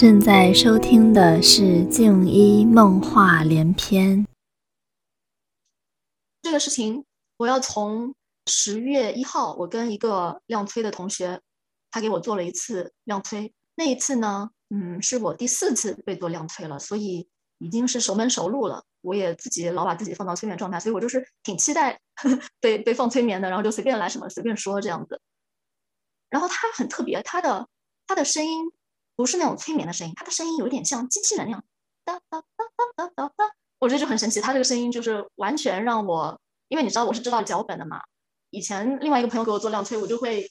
正在收听的是《静一梦话连篇》。这个事情，我要从十月一号，我跟一个亮催的同学，他给我做了一次亮催。那一次呢，嗯，是我第四次被做亮催了，所以已经是熟门熟路了。我也自己老把自己放到催眠状态，所以我就是挺期待呵 呵被被放催眠的，然后就随便来什么随便说这样子。然后他很特别，他的他的声音。不是那种催眠的声音，他的声音有点像机器人那样，哒哒哒哒哒哒哒。我觉得就很神奇，他这个声音就是完全让我，因为你知道我是知道脚本的嘛。以前另外一个朋友给我做量催，我就会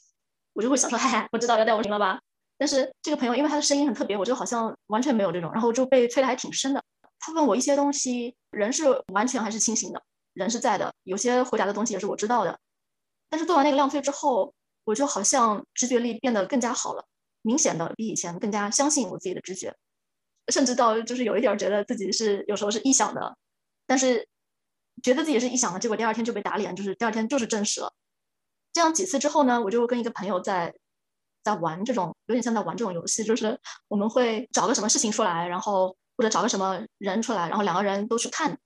我就会想说，嗨，我知道要带我行了吧？但是这个朋友因为他的声音很特别，我就好像完全没有这种，然后就被催的还挺深的。他问我一些东西，人是完全还是清醒的，人是在的，有些回答的东西也是我知道的。但是做完那个量催之后，我就好像直觉力变得更加好了。明显的比以前更加相信我自己的直觉，甚至到就是有一点觉得自己是有时候是臆想的，但是觉得自己是臆想的，结果第二天就被打脸，就是第二天就是证实了。这样几次之后呢，我就跟一个朋友在在玩这种有点像在玩这种游戏，就是我们会找个什么事情出来，然后或者找个什么人出来，然后两个人都去看，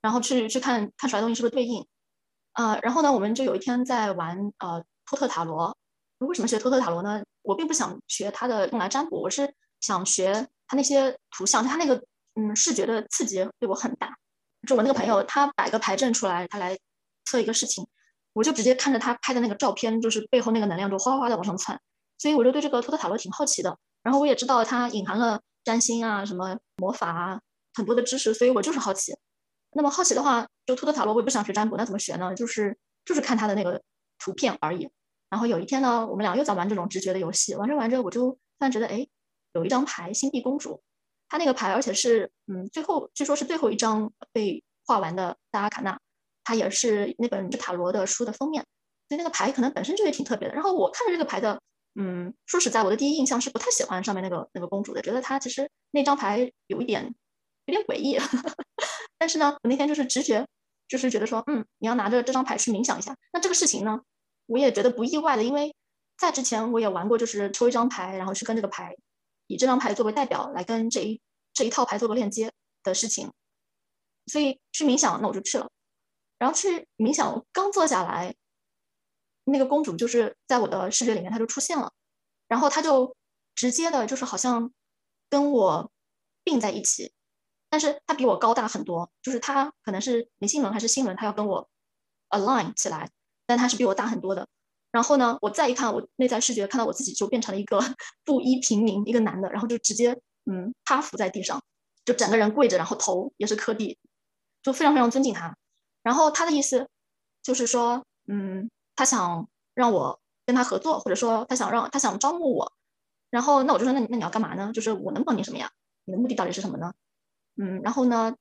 然后去去看看出来东西是不是对应。呃，然后呢，我们就有一天在玩呃托特塔罗。为什么学托特塔罗呢？我并不想学它的用来占卜，我是想学它那些图像，它那个嗯视觉的刺激对我很大。就我那个朋友，他摆个牌阵出来，他来测一个事情，我就直接看着他拍的那个照片，就是背后那个能量就哗哗的往上窜，所以我就对这个托特塔罗挺好奇的。然后我也知道它隐含了占星啊、什么魔法啊很多的知识，所以我就是好奇。那么好奇的话，就托特塔罗我也不想学占卜，那怎么学呢？就是就是看它的那个图片而已。然后有一天呢，我们俩又在玩这种直觉的游戏，玩着玩着，我就突然觉得，哎，有一张牌，星币公主，她那个牌，而且是，嗯，最后据说是最后一张被画完的大阿卡纳，它也是那本塔罗的书的封面，所以那个牌可能本身就也挺特别的。然后我看着这个牌的，嗯，说实在，我的第一印象是不太喜欢上面那个那个公主的，觉得她其实那张牌有一点有点诡异。但是呢，我那天就是直觉，就是觉得说，嗯，你要拿着这张牌去冥想一下。那这个事情呢？我也觉得不意外的，因为在之前我也玩过，就是抽一张牌，然后去跟这个牌，以这张牌作为代表来跟这一这一套牌做个链接的事情。所以去冥想，那我就去了。然后去冥想，刚坐下来，那个公主就是在我的视觉里面，她就出现了。然后她就直接的，就是好像跟我并在一起，但是她比我高大很多，就是她可能是眉心轮还是心轮，她要跟我 align 起来。但他是比我大很多的，然后呢，我再一看，我内在视觉看到我自己就变成了一个 布衣平民，一个男的，然后就直接嗯趴伏在地上，就整个人跪着，然后头也是磕地，就非常非常尊敬他。然后他的意思就是说，嗯，他想让我跟他合作，或者说他想让他想招募我。然后那我就说，那那你要干嘛呢？就是我能帮你什么呀？你的目的到底是什么呢？嗯，然后呢，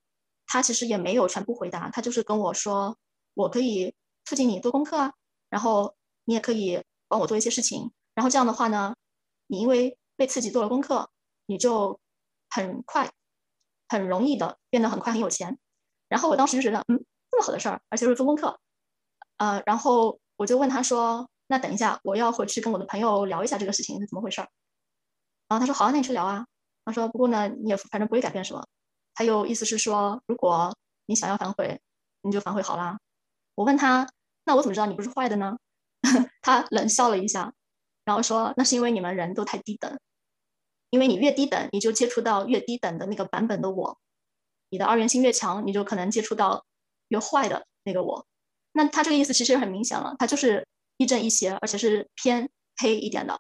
他其实也没有全部回答，他就是跟我说，我可以。促进你做功课啊，然后你也可以帮我做一些事情，然后这样的话呢，你因为被刺激做了功课，你就很快、很容易的变得很快很有钱。然后我当时就觉得，嗯，这么好的事儿，而且是做功课，呃，然后我就问他说，那等一下我要回去跟我的朋友聊一下这个事情是怎么回事儿。然后他说，好啊，那你去聊啊。他说，不过呢，你也反正不会改变什么。他又意思是说，如果你想要反悔，你就反悔好啦。我问他。那我怎么知道你不是坏的呢？他冷笑了一下，然后说：“那是因为你们人都太低等，因为你越低等，你就接触到越低等的那个版本的我；你的二元性越强，你就可能接触到越坏的那个我。那他这个意思其实很明显了，他就是亦正亦邪，而且是偏黑一点的。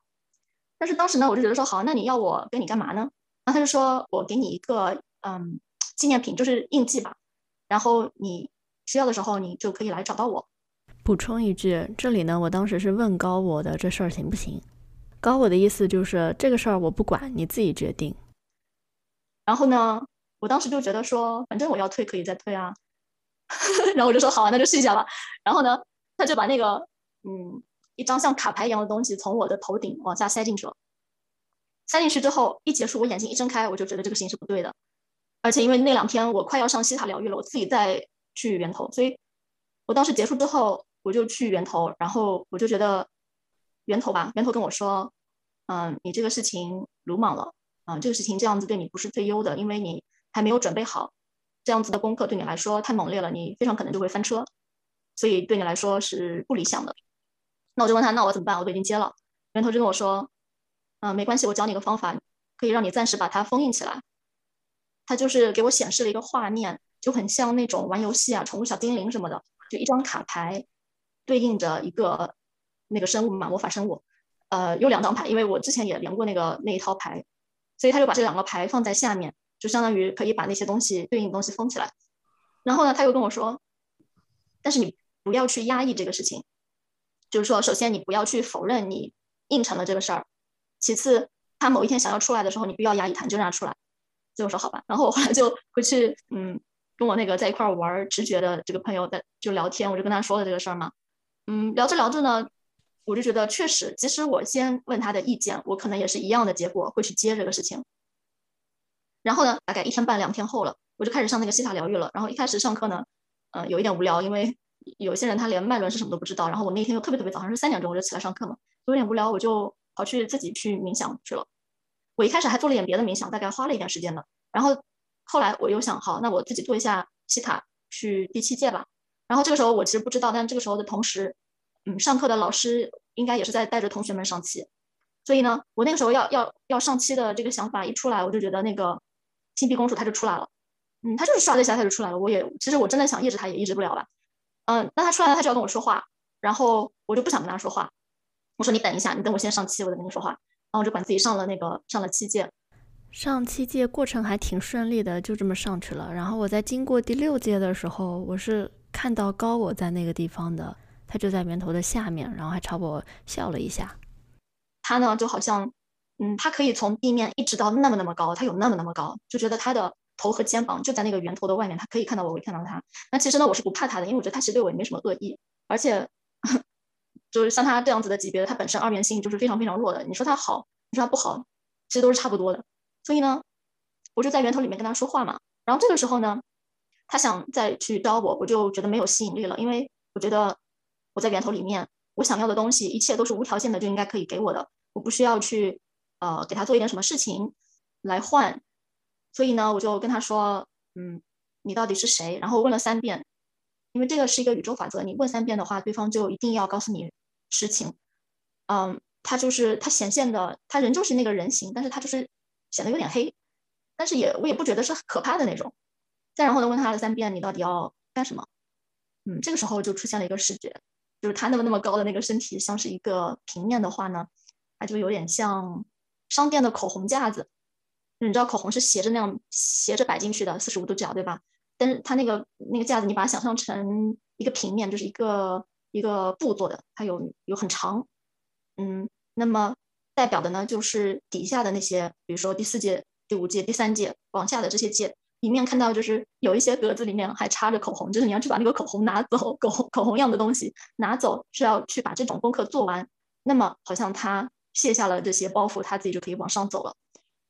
但是当时呢，我就觉得说好，那你要我跟你干嘛呢？然后他就说我给你一个嗯纪念品，就是印记吧，然后你需要的时候，你就可以来找到我。”补充一句，这里呢，我当时是问高我的这事儿行不行？高我的意思就是这个事儿我不管，你自己决定。然后呢，我当时就觉得说，反正我要退可以再退啊。然后我就说好啊，那就试一下吧。然后呢，他就把那个嗯一张像卡牌一样的东西从我的头顶往下塞进去了。塞进去之后，一结束，我眼睛一睁开，我就觉得这个事情是不对的。而且因为那两天我快要上西塔疗愈了，我自己再去源头，所以我当时结束之后。我就去源头，然后我就觉得源头吧，源头跟我说，嗯，你这个事情鲁莽了，嗯，这个事情这样子对你不是最优的，因为你还没有准备好，这样子的功课对你来说太猛烈了，你非常可能就会翻车，所以对你来说是不理想的。那我就问他，那我怎么办？我都已经接了，源头就跟我说，嗯，没关系，我教你个方法，可以让你暂时把它封印起来。他就是给我显示了一个画面，就很像那种玩游戏啊，宠物小精灵什么的，就一张卡牌对应着一个那个生物嘛，魔法生物。呃，有两张牌，因为我之前也连过那个那一套牌。所以他就把这两个牌放在下面，就相当于可以把那些东西对应的东西封起来。然后呢，他又跟我说，但是你不要去压抑这个事情，就是说，首先你不要去否认你应承了这个事儿，其次他某一天想要出来的时候，你不要压抑他，就让他出来。就说好吧，然后我后来就回去，嗯，跟我那个在一块玩直觉的这个朋友在就聊天，我就跟他说了这个事儿嘛，嗯，聊着聊着呢。我就觉得确实，即使我先问他的意见，我可能也是一样的结果会去接这个事情。然后呢，大概一天半两天后了，我就开始上那个西塔疗愈了。然后一开始上课呢，嗯，有一点无聊，因为有些人他连脉轮是什么都不知道。然后我那天又特别特别早，好像是三点钟我就起来上课嘛，有点无聊，我就跑去自己去冥想去了。我一开始还做了点别的冥想，大概花了一点时间呢。然后后来我又想，好，那我自己做一下西塔去第七届吧。然后这个时候我其实不知道，但这个时候的同时。嗯，上课的老师应该也是在带着同学们上期，所以呢，我那个时候要要要上期的这个想法一出来，我就觉得那个金币公主她就出来了，嗯，她就是刷了一下她就出来了。我也其实我真的想抑制她也抑制不了吧，嗯，那她出来了，她就要跟我说话，然后我就不想跟她说话，我说你等一下，你等我先上期，我再跟你说话。然后我就管自己上了那个上了七届，上七届过程还挺顺利的，就这么上去了。然后我在经过第六届的时候，我是看到高我在那个地方的。他就在源头的下面，然后还朝我笑了一下。他呢，就好像，嗯，他可以从地面一直到那么那么高，他有那么那么高，就觉得他的头和肩膀就在那个源头的外面，他可以看到我，我看到他。那其实呢，我是不怕他的，因为我觉得他其实对我也没什么恶意，而且 就是像他这样子的级别，他本身二元性就是非常非常弱的。你说他好，你说他不好，其实都是差不多的。所以呢，我就在源头里面跟他说话嘛。然后这个时候呢，他想再去招我，我就觉得没有吸引力了，因为我觉得。我在源头里面，我想要的东西，一切都是无条件的，就应该可以给我的。我不需要去，呃，给他做一点什么事情来换。所以呢，我就跟他说，嗯，你到底是谁？然后问了三遍，因为这个是一个宇宙法则，你问三遍的话，对方就一定要告诉你实情。嗯，他就是他显现的，他人就是那个人形，但是他就是显得有点黑，但是也我也不觉得是可怕的那种。再然后呢，问他了三遍，你到底要干什么？嗯，这个时候就出现了一个视觉。就是他那么那么高的那个身体，像是一个平面的话呢，它就有点像商店的口红架子。你知道口红是斜着那样斜着摆进去的，四十五度角，对吧？但是它那个那个架子，你把它想象成一个平面，就是一个一个布做的，它有有很长。嗯，那么代表的呢，就是底下的那些，比如说第四届、第五届、第三届往下的这些届。里面看到就是有一些格子里面还插着口红，就是你要去把那个口红拿走，口红口红样的东西拿走，是要去把这种功课做完。那么好像他卸下了这些包袱，他自己就可以往上走了。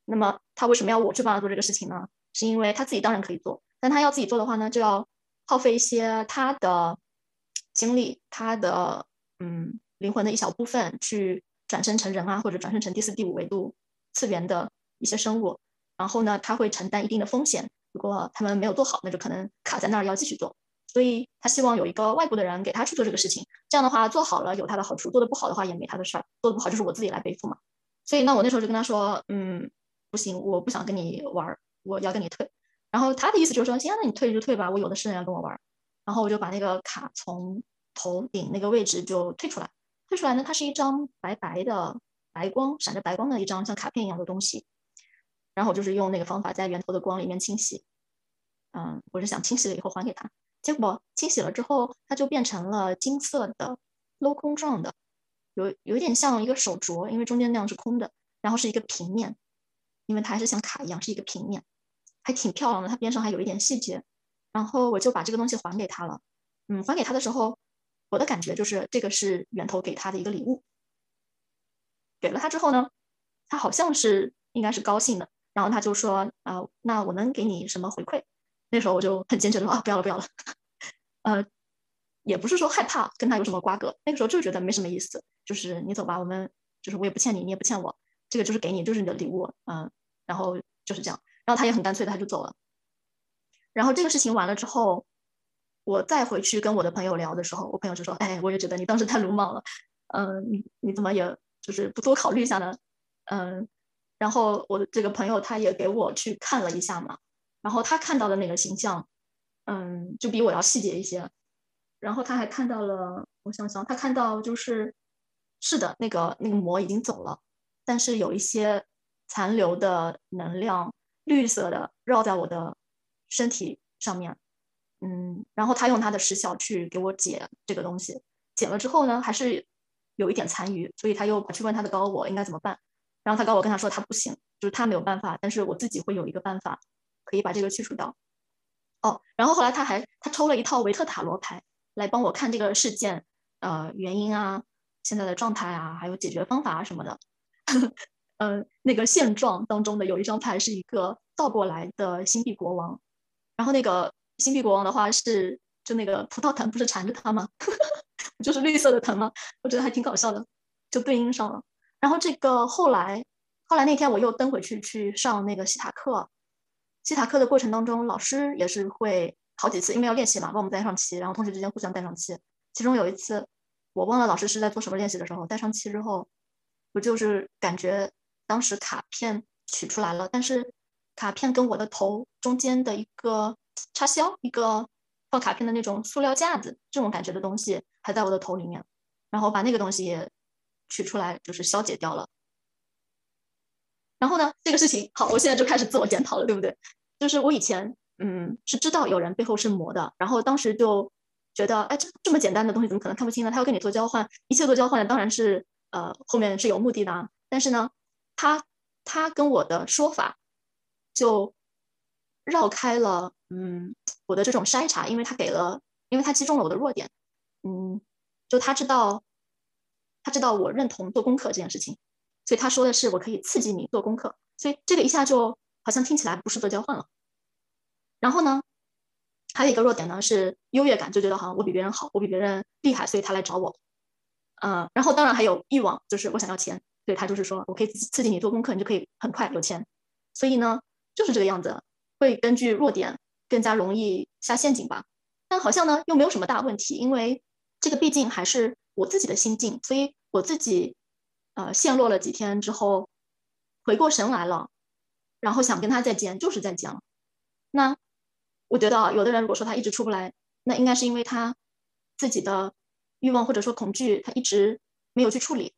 那么他为什么要我去帮他做这个事情呢？是因为他自己当然可以做，但他要自己做的话呢，就要耗费一些他的精力，他的嗯灵魂的一小部分去转生成人啊，或者转生成第四、第五维度次元的一些生物。然后呢，他会承担一定的风险。如果他们没有做好，那就可能卡在那儿要继续做，所以他希望有一个外部的人给他去做这个事情。这样的话，做好了有他的好处，做的不好的话也没他的事儿。做的不好就是我自己来背负嘛。所以那我那时候就跟他说，嗯，不行，我不想跟你玩，我要跟你退。然后他的意思就是说，行，那你退就退吧，我有的是人要跟我玩。然后我就把那个卡从头顶那个位置就退出来。退出来呢，它是一张白白的白光，闪着白光的一张像卡片一样的东西。然后我就是用那个方法在源头的光里面清洗，嗯，我是想清洗了以后还给他，结果清洗了之后，它就变成了金色的镂空状的，有有点像一个手镯，因为中间那样是空的，然后是一个平面，因为它还是像卡一样是一个平面，还挺漂亮的，它边上还有一点细节，然后我就把这个东西还给他了，嗯，还给他的时候，我的感觉就是这个是源头给他的一个礼物，给了他之后呢，他好像是应该是高兴的。然后他就说：“啊，那我能给你什么回馈？”那时候我就很坚决的说：“啊，不要了，不要了。”呃，也不是说害怕跟他有什么瓜葛，那个时候就觉得没什么意思。就是你走吧，我们就是我也不欠你，你也不欠我，这个就是给你，就是你的礼物。嗯，然后就是这样，然后他也很干脆的他就走了。然后这个事情完了之后，我再回去跟我的朋友聊的时候，我朋友就说：“哎，我也觉得你当时太鲁莽了，嗯，你你怎么也就是不多考虑一下呢？”嗯，然后我的这个朋友他也给我去看了一下嘛，然后他看到的那个形象，嗯，就比我要细节一些。然后他还看到了，我想想，他看到就是是的，那个那个魔已经走了，但是有一些残留的能量，绿色的绕在我的身体上面，嗯，然后他用他的石小去给我解这个东西，解了之后呢，还是有一点残余，所以他又去问他的高我应该怎么办，然后他告诉我跟他说他不行，就是他没有办法，但是我自己会有一个办法可以把这个去除掉。哦，然后后来他还他抽了一套维特塔罗牌。来帮我看这个事件，呃，原因啊，现在的状态啊，还有解决方法啊什么的。嗯，那个现状当中的有一张牌是一个倒过来的星币国王，然后那个星币国王的话是就那个葡萄藤不是缠着他吗？就是绿色的藤吗？我觉得还挺搞笑的，就对应上了。然后这个后来后来那天我又登回去去上那个西塔课，西塔课的过程当中，老师也是会。好几次，因为要练习嘛，帮我们带上漆，然后同学之间互相带上漆。其中有一次，我忘了老师是在做什么练习的时候，带上漆之后，我就是感觉当时卡片取出来了，但是卡片跟我的头中间的一个插销，一个放卡片的那种塑料架子，这种感觉的东西还在我的头里面，然后把那个东西也取出来，就是消解掉了。然后呢，这个事情好，我现在就开始自我检讨了，对不对？就是我以前。嗯，是知道有人背后是魔的，然后当时就觉得，哎，这这么简单的东西怎么可能看不清呢？他要跟你做交换，一切做交换当然是，呃，后面是有目的的。啊。但是呢，他他跟我的说法就绕开了，嗯，我的这种筛查，因为他给了，因为他击中了我的弱点，嗯，就他知道，他知道我认同做功课这件事情，所以他说的是我可以刺激你做功课，所以这个一下就好像听起来不是做交换了。然后呢，还有一个弱点呢是优越感，就觉得好像我比别人好，我比别人厉害，所以他来找我。嗯，然后当然还有欲望，就是我想要钱，所以他就是说我可以刺激你做功课，你就可以很快有钱。所以呢，就是这个样子，会根据弱点更加容易下陷阱吧。但好像呢又没有什么大问题，因为这个毕竟还是我自己的心境，所以我自己呃陷落了几天之后，回过神来了，然后想跟他再见，就是再见了。那。我觉得有的人如果说他一直出不来，那应该是因为他自己的欲望或者说恐惧，他一直没有去处理，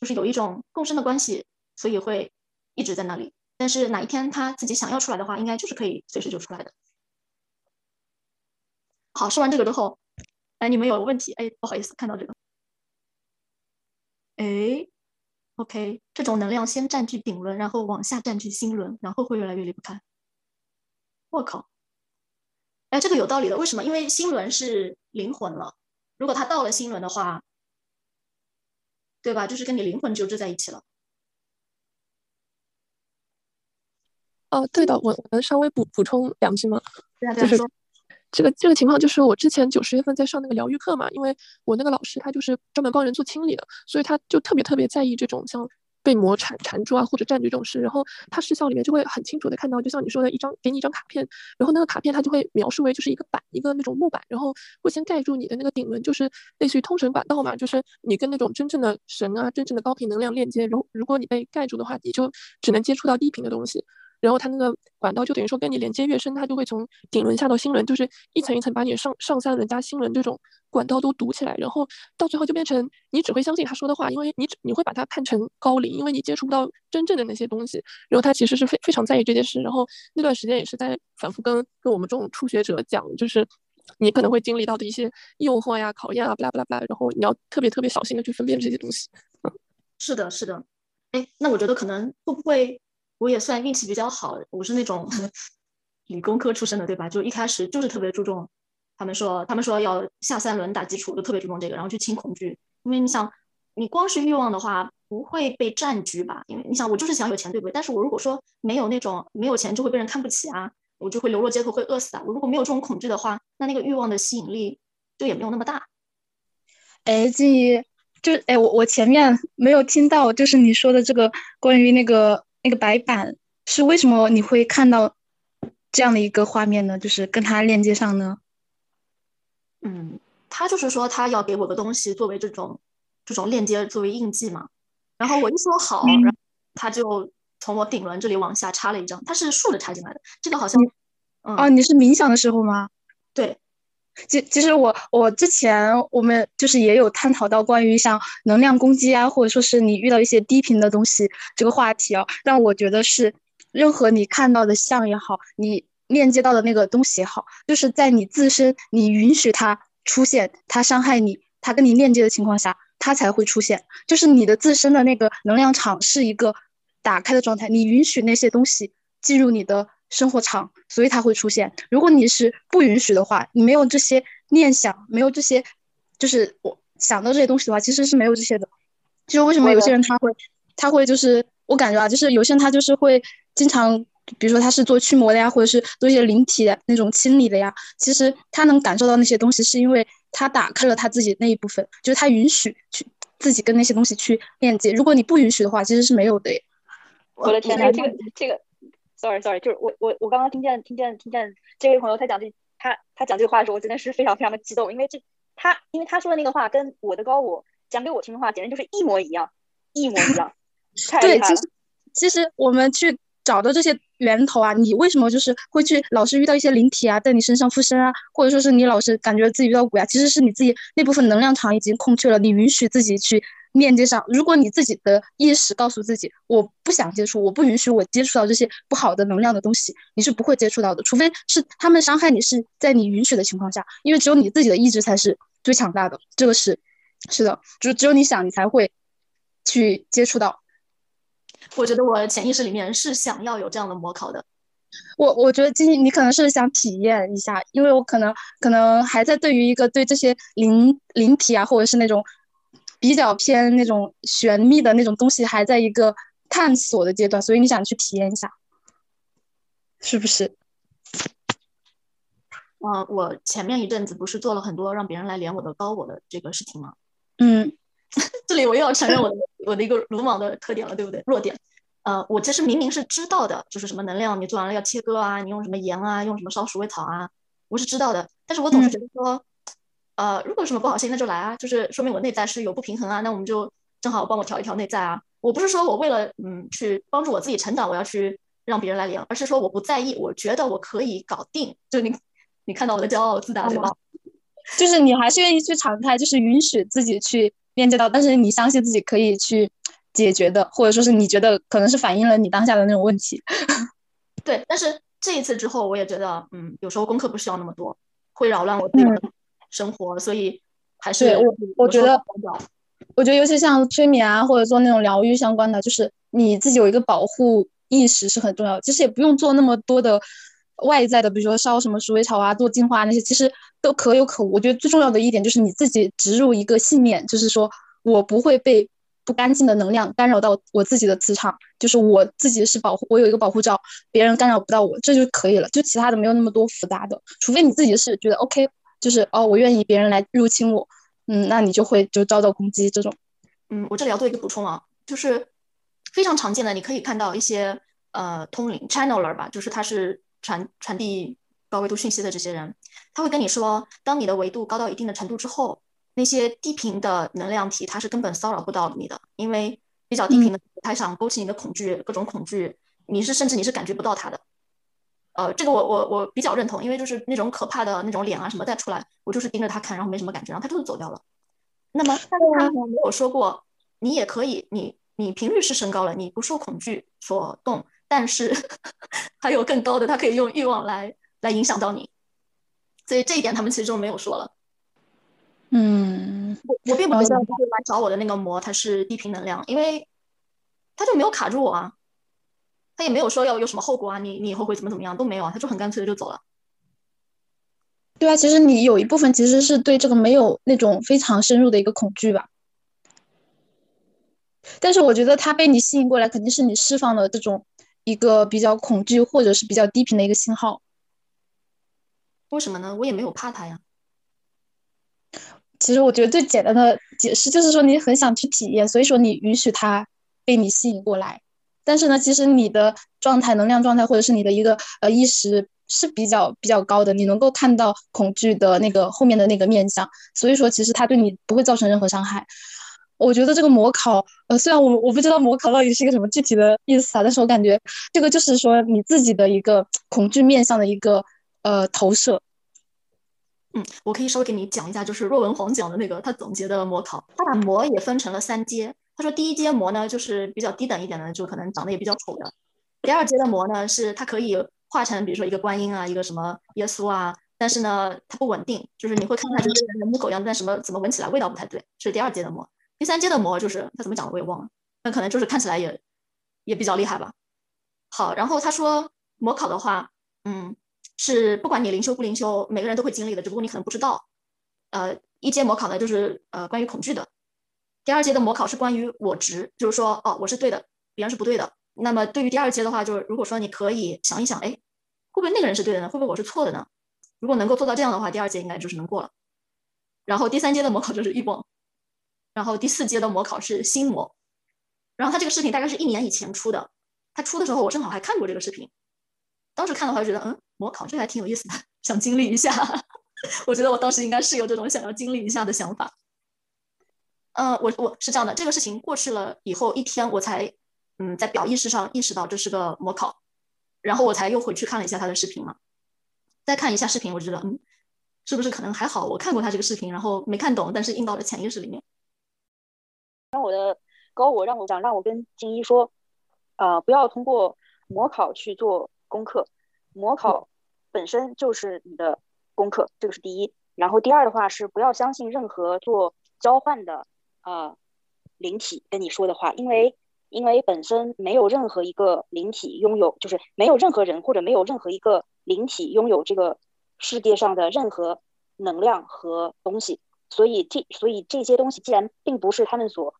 就是有一种共生的关系，所以会一直在那里。但是哪一天他自己想要出来的话，应该就是可以随时就出来的。好，说完这个之后，哎，你们有问题？哎，不好意思，看到这个，哎，OK，这种能量先占据顶轮，然后往下占据心轮，然后会越来越离不开。我靠！哎，这个有道理的。为什么？因为心轮是灵魂了，如果他到了心轮的话，对吧？就是跟你灵魂纠织在一起了。哦，对的，我能稍微补补充两句吗？对啊，就是这个这个情况，就是我之前九十月份在上那个疗愈课嘛，因为我那个老师他就是专门帮人做清理的，所以他就特别特别在意这种像。被魔缠缠住啊，或者占据这种事，然后他视效里面就会很清楚的看到，就像你说的一张给你一张卡片，然后那个卡片它就会描述为就是一个板，一个那种木板，然后会先盖住你的那个顶轮，就是类似于通神管道嘛，就是你跟那种真正的神啊，真正的高频能量链接。如如果你被盖住的话，你就只能接触到低频的东西。然后它那个管道就等于说跟你连接越深，它就会从顶轮下到心轮，就是一层一层把你上上三轮加心轮这种管道都堵起来，然后到最后就变成你只会相信他说的话，因为你只你会把它看成高龄，因为你接触不到真正的那些东西。然后他其实是非非常在意这件事，然后那段时间也是在反复跟跟我们这种初学者讲，就是你可能会经历到的一些诱惑呀、考验啊，巴拉巴拉巴拉，然后你要特别特别小心的去分辨这些东西。嗯，是的，是的。哎，那我觉得可能会不会？我也算运气比较好，我是那种 理工科出身的，对吧？就一开始就是特别注重，他们说他们说要下三轮打基础，就特别注重这个，然后去清恐惧。因为你想，你光是欲望的话不会被占据吧？因为你想，我就是想有钱，对不对？但是我如果说没有那种没有钱就会被人看不起啊，我就会流落街头，会饿死啊。我如果没有这种恐惧的话，那那个欲望的吸引力就也没有那么大。哎，静怡，就哎，我我前面没有听到，就是你说的这个关于那个。那个白板是为什么你会看到这样的一个画面呢？就是跟它链接上呢？嗯，他就是说他要给我个东西作为这种这种链接作为印记嘛。然后我一说好，然后他就从我顶轮这里往下插了一张，他是竖着插进来的。这个好像，嗯，哦，你是冥想的时候吗？对。其其实我我之前我们就是也有探讨到关于像能量攻击啊，或者说是你遇到一些低频的东西这个话题啊，让我觉得是任何你看到的像也好，你链接到的那个东西也好，就是在你自身你允许它出现，它伤害你，它跟你链接的情况下，它才会出现。就是你的自身的那个能量场是一个打开的状态，你允许那些东西进入你的。生活场，所以它会出现。如果你是不允许的话，你没有这些念想，没有这些，就是我想到这些东西的话，其实是没有这些的。就是为什么有些人他会，他会就是我感觉啊，就是有些人他就是会经常，比如说他是做驱魔的呀，或者是做一些灵体的那种清理的呀，其实他能感受到那些东西，是因为他打开了他自己那一部分，就是他允许去自己跟那些东西去链接。如果你不允许的话，其实是没有的。我的天呐，这个这个。Sorry, Sorry，就是我我我刚刚听见听见听见这位朋友他讲这他他讲这个话的时候，我真的是非常非常的激动，因为这他因为他说的那个话跟我的高我讲给我听的话，简直就是一模一样，一模一样。太厉害了其实我们去找到这些源头啊，你为什么就是会去老是遇到一些灵体啊，在你身上附身啊，或者说是你老是感觉自己遇到鬼啊，其实是你自己那部分能量场已经空缺了，你允许自己去。链接上，如果你自己的意识告诉自己，我不想接触，我不允许我接触到这些不好的能量的东西，你是不会接触到的，除非是他们伤害你是在你允许的情况下，因为只有你自己的意志才是最强大的，这个是是的，就只有你想，你才会去接触到。我觉得我潜意识里面是想要有这样的模考的，我我觉得今天你可能是想体验一下，因为我可能可能还在对于一个对这些灵灵体啊，或者是那种。比较偏那种玄秘的那种东西，还在一个探索的阶段，所以你想去体验一下，是不是？嗯，我前面一阵子不是做了很多让别人来连我的高我的这个事情吗？嗯，这里我又要承认我的我的一个鲁莽的特点了，对不对？弱点。呃，我其实明明是知道的，就是什么能量你做完了要切割啊，你用什么盐啊，用什么烧鼠尾草啊，我是知道的，但是我总是觉得说。呃，如果有什么不好心，那就来啊，就是说明我内在是有不平衡啊，那我们就正好帮我调一调内在啊。我不是说我为了嗯去帮助我自己成长，我要去让别人来量，而是说我不在意，我觉得我可以搞定。就你你看到我的骄傲自大对吧？就是你还是愿意去敞开，就是允许自己去链接到，但是你相信自己可以去解决的，或者说是你觉得可能是反映了你当下的那种问题。对，但是这一次之后，我也觉得嗯，有时候功课不需要那么多，会扰乱我自己的。生活，所以还是我我觉得，我觉得尤其像催眠啊，或者做那种疗愈相关的，就是你自己有一个保护意识是很重要的。其实也不用做那么多的外在的，比如说烧什么鼠尾草啊、做净化那些，其实都可有可无。我觉得最重要的一点就是你自己植入一个信念，就是说我不会被不干净的能量干扰到我自己的磁场，就是我自己是保护，我有一个保护罩，别人干扰不到我，这就可以了。就其他的没有那么多复杂的，除非你自己是觉得 OK。就是哦，我愿意别人来入侵我，嗯，那你就会就遭到攻击这种。嗯，我这里要做一个补充啊，就是非常常见的，你可以看到一些呃通灵 channeler 吧，就是他是传传递高维度讯息的这些人，他会跟你说，当你的维度高到一定的程度之后，那些低频的能量体他是根本骚扰不到你的，因为比较低频的，他想勾起你的恐惧，各种恐惧，你是甚至你是感觉不到他的。呃，这个我我我比较认同，因为就是那种可怕的那种脸啊什么再出来，我就是盯着他看，然后没什么感觉，然后他就是走掉了。那么，他没有说过，你也可以，你你频率是升高了，你不受恐惧所动，但是 还有更高的，他可以用欲望来来影响到你。所以这一点他们其实就没有说了。嗯，我我并不觉得来找我的那个魔它是低频能量，因为他就没有卡住我啊。他也没有说要有什么后果啊，你你以后会怎么怎么样都没有啊，他就很干脆的就走了。对啊，其实你有一部分其实是对这个没有那种非常深入的一个恐惧吧。但是我觉得他被你吸引过来，肯定是你释放了这种一个比较恐惧或者是比较低频的一个信号。为什么呢？我也没有怕他呀。其实我觉得最简单的解释就是说你很想去体验，所以说你允许他被你吸引过来。但是呢，其实你的状态、能量状态，或者是你的一个呃意识是比较比较高的，你能够看到恐惧的那个后面的那个面相，所以说其实它对你不会造成任何伤害。我觉得这个模考，呃，虽然我我不知道模考到底是一个什么具体的意思啊，但是我感觉这个就是说你自己的一个恐惧面向的一个呃投射。嗯，我可以稍微给你讲一下，就是若文黄讲的那个他总结的模考，他把模也分成了三阶。他说第一阶模呢，就是比较低等一点的，就可能长得也比较丑的。第二阶的模呢，是它可以化成，比如说一个观音啊，一个什么耶稣啊，但是呢，它不稳定，就是你会看它就是人模狗样，但什么怎么闻起来味道不太对，是第二阶的膜。第三阶的模就是他怎么讲的我也忘了，那可能就是看起来也也比较厉害吧。好，然后他说模考的话，嗯，是不管你灵修不灵修，每个人都会经历的，只不过你可能不知道。呃，一阶模考呢，就是呃关于恐惧的；第二阶的模考是关于我执，就是说哦我是对的，别人是不对的。那么对于第二阶的话，就是如果说你可以想一想，哎，会不会那个人是对的呢？会不会我是错的呢？如果能够做到这样的话，第二阶应该就是能过了。然后第三阶的模考就是欲望。然后第四阶的模考是心魔，然后他这个视频大概是一年以前出的，他出的时候我正好还看过这个视频，当时看的话觉得嗯模考这还挺有意思的，想经历一下，我觉得我当时应该是有这种想要经历一下的想法。嗯，我我是这样的，这个事情过去了以后一天我才嗯在表意识上意识到这是个模考，然后我才又回去看了一下他的视频嘛，再看一下视频，我觉得嗯是不是可能还好，我看过他这个视频，然后没看懂，但是印到了潜意识里面。让我的高我让我想让我跟静一说，呃，不要通过模考去做功课，模考本身就是你的功课，这个是第一。然后第二的话是不要相信任何做交换的呃灵体跟你说的话，因为因为本身没有任何一个灵体拥有，就是没有任何人或者没有任何一个灵体拥有这个世界上的任何能量和东西。所以这所以这些东西既然并不是他们所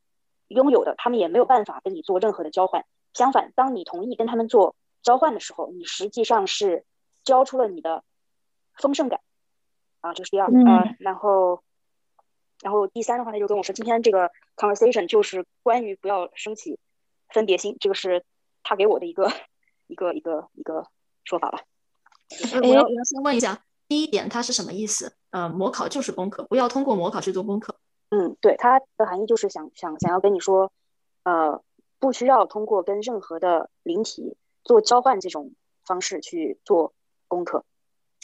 拥有的，他们也没有办法跟你做任何的交换。相反，当你同意跟他们做交换的时候，你实际上是交出了你的丰盛感啊，这是第二啊。然后，然后第三的话，他就跟我说，今天这个 conversation 就是关于不要升起分别心，这个是他给我的一个一个一个一个说法吧。我要我要先问一下。第一点，它是什么意思？呃，模考就是功课，不要通过模考去做功课。嗯，对，它的含义就是想想想要跟你说，呃，不需要通过跟任何的灵体做交换这种方式去做功课。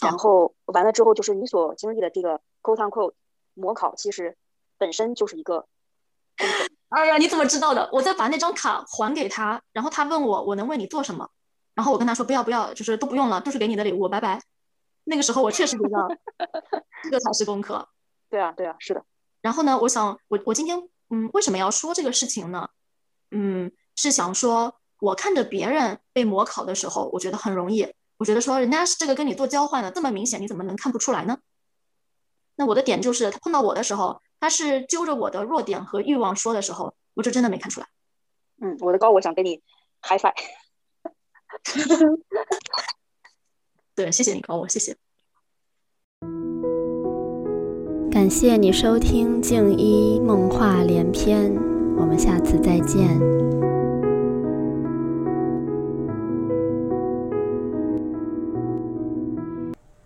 然后完了之后，就是你所经历的这个 quote unquote 模考，其实本身就是一个。哎呀，你怎么知道的？我再把那张卡还给他，然后他问我我能为你做什么，然后我跟他说不要不要，就是都不用了，都是给你的礼物，拜拜。那个时候我确实觉得这个才是功课。对啊，对啊，是的。然后呢，我想我我今天嗯为什么要说这个事情呢？嗯，是想说我看着别人被模考的时候，我觉得很容易。我觉得说人家是这个跟你做交换的这么明显，你怎么能看不出来呢？那我的点就是他碰到我的时候，他是揪着我的弱点和欲望说的时候，我就真的没看出来。嗯，我的高，我想跟你 high five。对，谢谢你高我，谢谢。感谢你收听静一梦话连篇，我们下次再见。